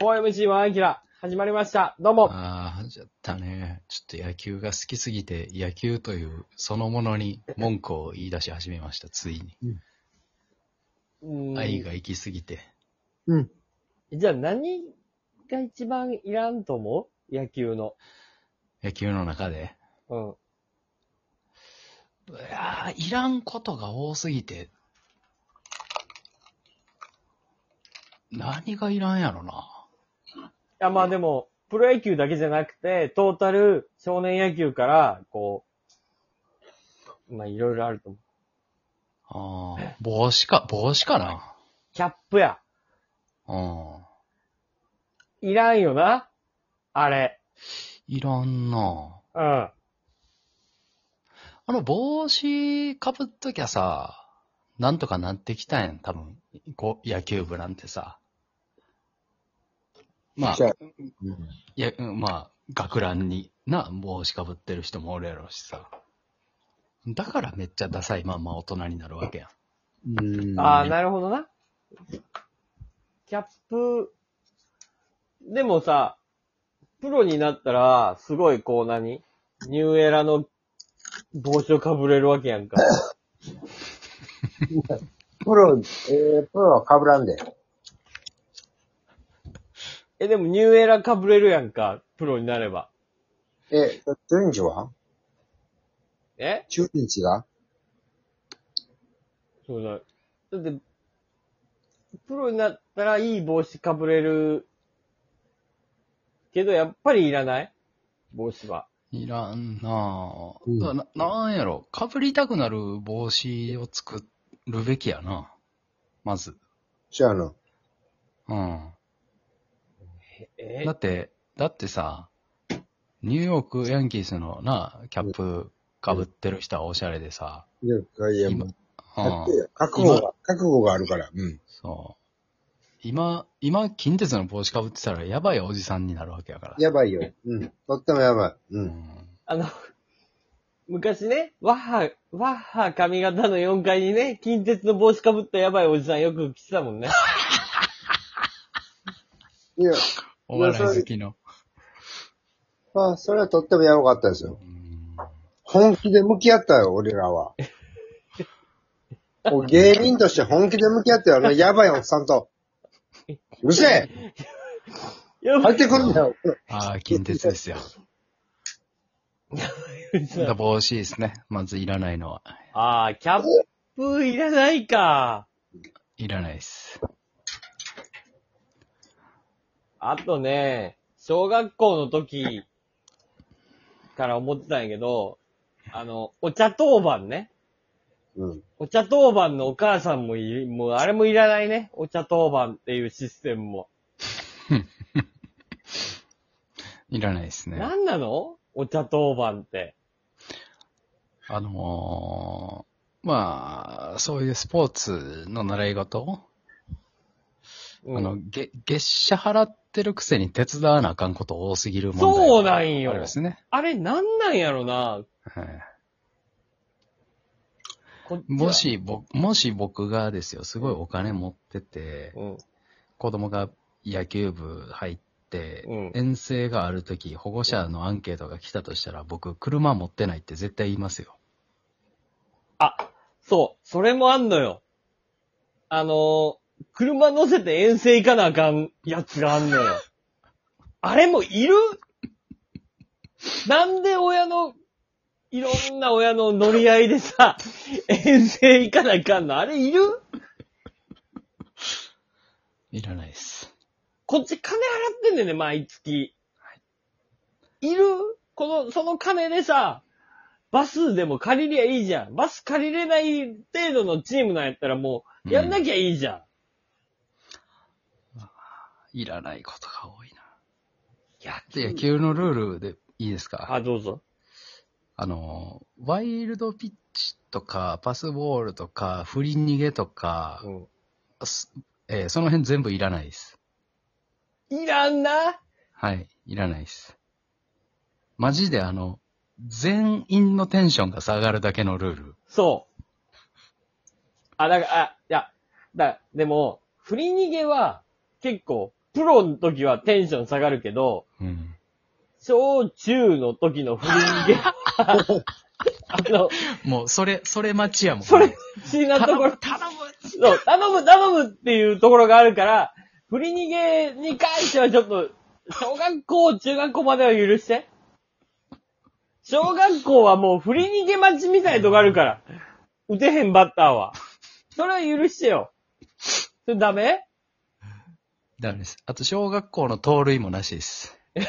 4MC1 アキラ、始まりました。どうも。ああ、じゃったね。ちょっと野球が好きすぎて、野球というそのものに文句を言い出し始めました、ついに。うん愛が行きすぎて。うん。じゃあ何が一番いらんと思う？野球の。野球の中で。うん。いやーいらんことが多すぎて。何がいらんやろな。いや、まあでも、プロ野球だけじゃなくて、トータル少年野球から、こう、まあいろいろあると思う。ああ、帽子か、帽子かな。キャップや。うん。いらんよなあれ。いらんな。うん。あの帽子かぶっときゃさ、なんとかなってきたんやん、多分。こう、野球部なんてさ。まあ、いや、うんまあ、学ランにな、帽子かぶってる人もおるやろうしさ。だからめっちゃダサいまんま大人になるわけやん。うん。ああ、なるほどな。キャップ、でもさ、プロになったら、すごいこう何？ニューエラの帽子をかぶれるわけやんか。プロ、えー、プロは被らんで。え、でもニューエラかぶれるやんか、プロになれば。え、中日は？え？中日が？そうだ。だって、プロになったらいい帽子かぶれる。けど、やっぱりいらない？帽子は。いらんなぁ、うんな。なんやろ、かぶりたくなる帽子を作るべきやな。まず。じゃあの。うん。えだって、だってさ、ニューヨークヤンキースのな、キャップかぶってる人はおしゃれでさ、いや、いや、今もう、うん、覚悟が、覚悟があるから。うん。そう。今、今、近鉄の帽子かぶってたらやばいおじさんになるわけやから。やばいよ。うん。とってもやばい。う。うんん。あの、昔ね、ワッハ、ワッハ髪型の4階にね、近鉄の帽子かぶったやばいおじさんよく来てたもんね。いや、お笑い好きの。まあ、それはとってもやばかったですよ。うん本気で向き合ったよ、俺らは。もう芸人として本気で向き合ったよ、あのやばいおっさんと。うるせえやばい入ってくんだよ。ああ、近鉄ですよ。だ帽子ですね。まずいらないのは。ああ、キャップいらないか。いらないです。あとね、小学校の時から思ってたんやけど、あの、お茶当番ね。うん。お茶当番のお母さんもい、もうあれもいらないね。お茶当番っていうシステムも。いらないですね。何なの？お茶当番って。あのー、まあ、そういうスポーツの習い事、うんあの、げ、月謝払ってるくせに手伝わなあかんこと多すぎる問題そうなんよあれですね。あれなんなんやろな。はいも、し、ぼ、もし僕がですよ、すごいお金持ってて、うん。子供が野球部入って、うん遠征があるとき、保護者のアンケートが来たとしたら、僕、車持ってないって絶対言いますよ。あ、そう、それもあんのよ。あのー車乗せて遠征行かなあかんやつがあんのよ。あれもいる？なんで親の、いろんな親の乗り合いでさ、遠征行かなあかんの？あれいる？いらないです。こっち金払ってんねんね、毎月。いる？この、その金でさ、バスでも借りりゃいいじゃん。バス借りれない程度のチームなんやったらもう、やんなきゃいいじゃん。いらないことが多いな。やで野球のルールでいいですか？あ、どうぞ。あの、ワイルドピッチとか、パスボールとか、振り逃げとか、うすえーその辺全部いらないです。ん。いらんなはい、いらないです。マジであの、全員のテンションが下がるだけのルール。そう。あ、だから、あ、いや、だ、でも、振り逃げは、結構、プロの時はテンション下がるけど、うん。小中の時の振り逃げ、あの、もう、それ、それ待ちやもん。それ、不思議なところ、頼むそう、頼む頼むっていうところがあるから、振り逃げに関してはちょっと、小学校、中学校までは許して。小学校はもう振り逃げ待ちみたいなとこあるから。打てへんバッターは。それは許してよ。それダメ？ダメです。あと、小学校の盗塁もなしです。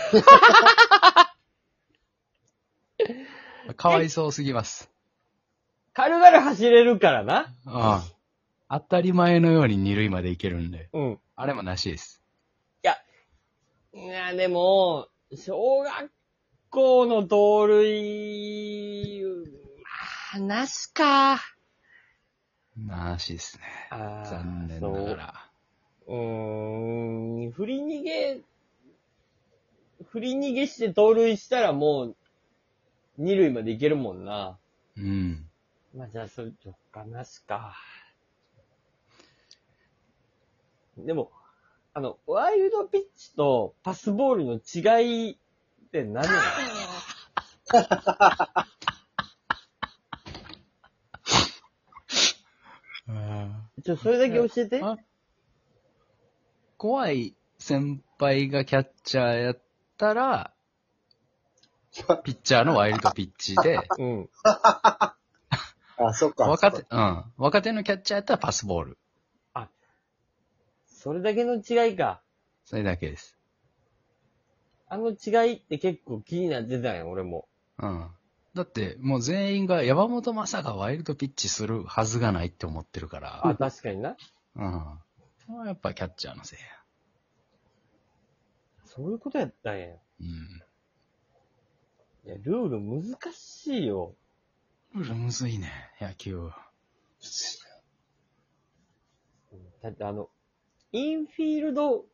かわいそうすぎます。軽々走れるからな。ああ当たり前のように二塁まで行けるんで、うん。あれもなしです。いや、でも、小学校の盗塁、まあ、なしか。なしですね。あー残念ながら。そう。うーん、振り逃げ、振り逃げして盗塁したらもう、二塁まで行けるもんな。うん。まあ、じゃあ、それ、どっかなしか。でも、あの、ワイルドピッチとパスボールの違いって何なの？ちょ、それだけ教えて。あ怖い先輩がキャッチャーやったら、ピッチャーのワイルドピッチで、うん。あ、そっか。若手、うん。若手のキャッチャーやったらパスボール。それだけの違いか。それだけです。あの違いって結構気になってたんや、俺も。うん。だって、もう全員が山本昌がワイルドピッチするはずがないって思ってるから。あ、確かにな。うん。それはやっぱキャッチャーのせいや。そういうことやったんや。いうん。や、ルール難しいよ。ルールむずいね、野球。だってあの、インフィールド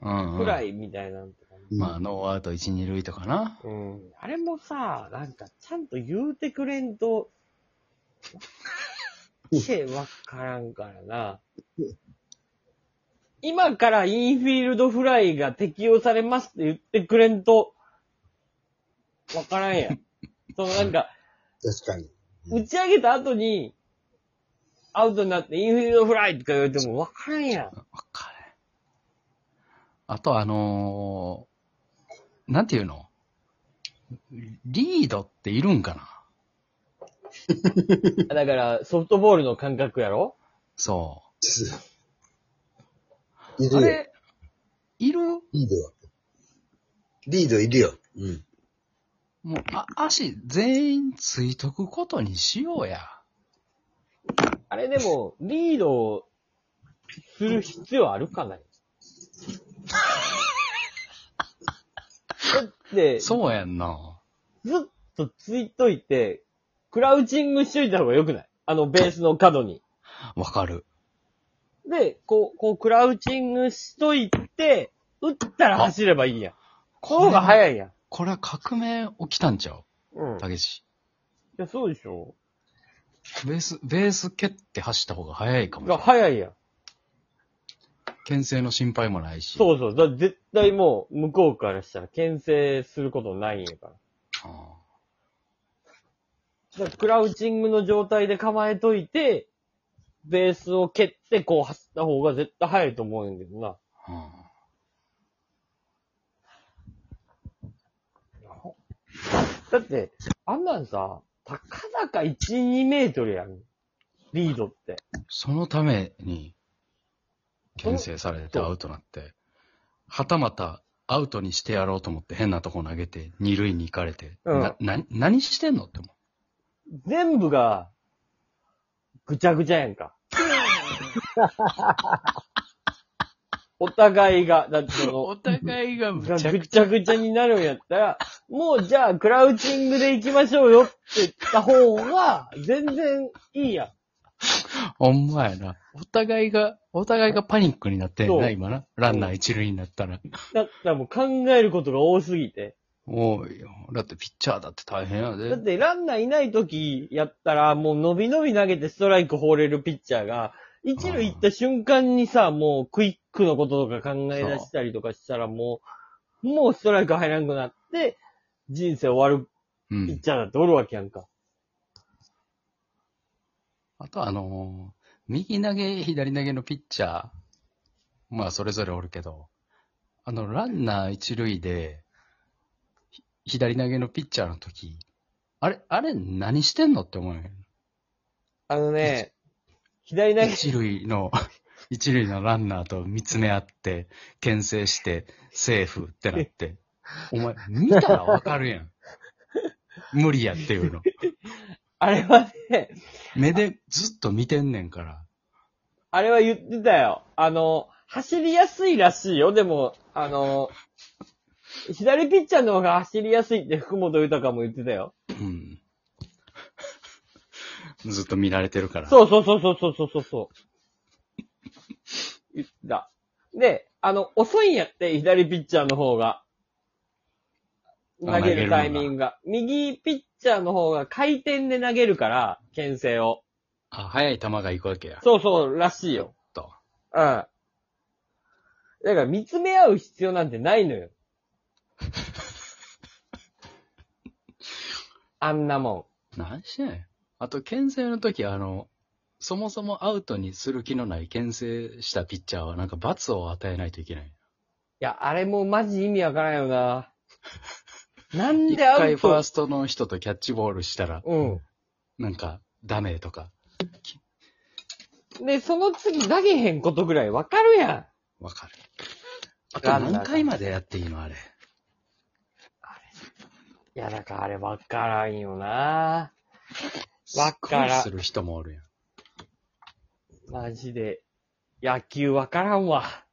うん、うん。フライみたいなんとか、まあ、ノーアウト1、2塁とかな。うん。あれもさ、なんか、ちゃんと言うてくれんと、けわからんからな。今からインフィールドフライが適用されますって言ってくれんと、わからんやん。そのなんか、確かに。打ち上げた後に、アウトになってインフィールドフライとか言われてもわからんやん。わかる。あとあのー、なんていうの？リードっているんかな？だから、ソフトボールの感覚やろ？そいうるよ。あれ、いる？リードは。リードいるよ。うん。もう、あ、足全員ついとくことにしようや。あれでも、リードをする必要あるかな？い だって、ずそうやんな。っとついといて、クラウチングしといた方が良くない？あのベースの角に。わかる。で、こう、こう、クラウチングしといて、打ったら走ればいいやん。この方がい。早いやん。これは革命起きたんちゃう？ん。うたけし。いや、そうでしょベース、ベース蹴って走った方が早いかもしれがない。早いやん。牽制の心配もないし。そうそう。だ絶対もう、向こうからしたら牽制することないんやから。あだからクラウチングの状態で構えといて、ベースを蹴ってこう走った方が絶対早いと思うんやけどな。ああだって、あんなんさ、たかだか1、2メートルやん。リードって。そのために、牽制されてアウトなって、はたまたアウトにしてやろうと思って変なとこ投げて、二塁に行かれて、うんな、な、何してんのって思全部が、ぐちゃぐちゃやんか。お互いが、だってその、お互いがちゃぐちゃぐちゃになるんやったら、もうじゃあクラウチングで行きましょうよって言った方が、全然いいやん。ゃ、ほんまやな。お互いが、お互いがパニックになってんな、今な。ランナー一塁になったら。だったらもう考えることが多すぎて。おいよ。だってピッチャーだって大変やだっで。てランナーいない時やったら、もう伸び伸び投げてストライク放れるピッチャーが、一塁行った瞬間にさ、もうクイックのこととか考え出したりとかしたらもう、もうストライク入らんくなって、人生終わるうん。ピッチャーだっておるわけやんか。あとあのー右投げ、左投げのピッチャー、まあそれぞれおるけど、あの、ランナー一塁で、ひ左投げのピッチャーの時、あれ、あれ何してんのって思うよ。あのね、左投げ、一塁の、一塁のランナーと見つめ合って、牽制して、セーフってなって、お前、見たらわかるやん。無理やっていうの。あれはね、目でずっと見てんねんから。あれは言ってたよ。あの、走りやすいらしいよ。でも、あの、左ピッチャーの方が走りやすいって福本豊も言ってたよ。うん。ずっと見られてるから。そうそうそうそうそうそうそう。言ってた。で、あの、遅いんやって、左ピッチャーの方が。投あげるタイミングが。右ピッチャーの方が回転で投げるから、牽制を。あ、速い球が行くわけや。そうそう、らしいよ。と。うん。だから見つめ合う必要なんてないのよ。あんなも何してん？ねん。あと、牽制の時、あの、そもそもアウトにする気のない牽制したピッチャーはなんか罰を与えないといけない。ん。いや、あれもマジ意味わからんよな。なん一でアウト？回ファーストの人とキャッチボールしたら、うん。なんか、ダメとか、で、その次投げへんことぐらいわかるやん。わかる。あとランナーが何回までやっていいのあれ？いや、だからあれわからんよな。わからんする人もおるやん。マジで。野球わからんわ。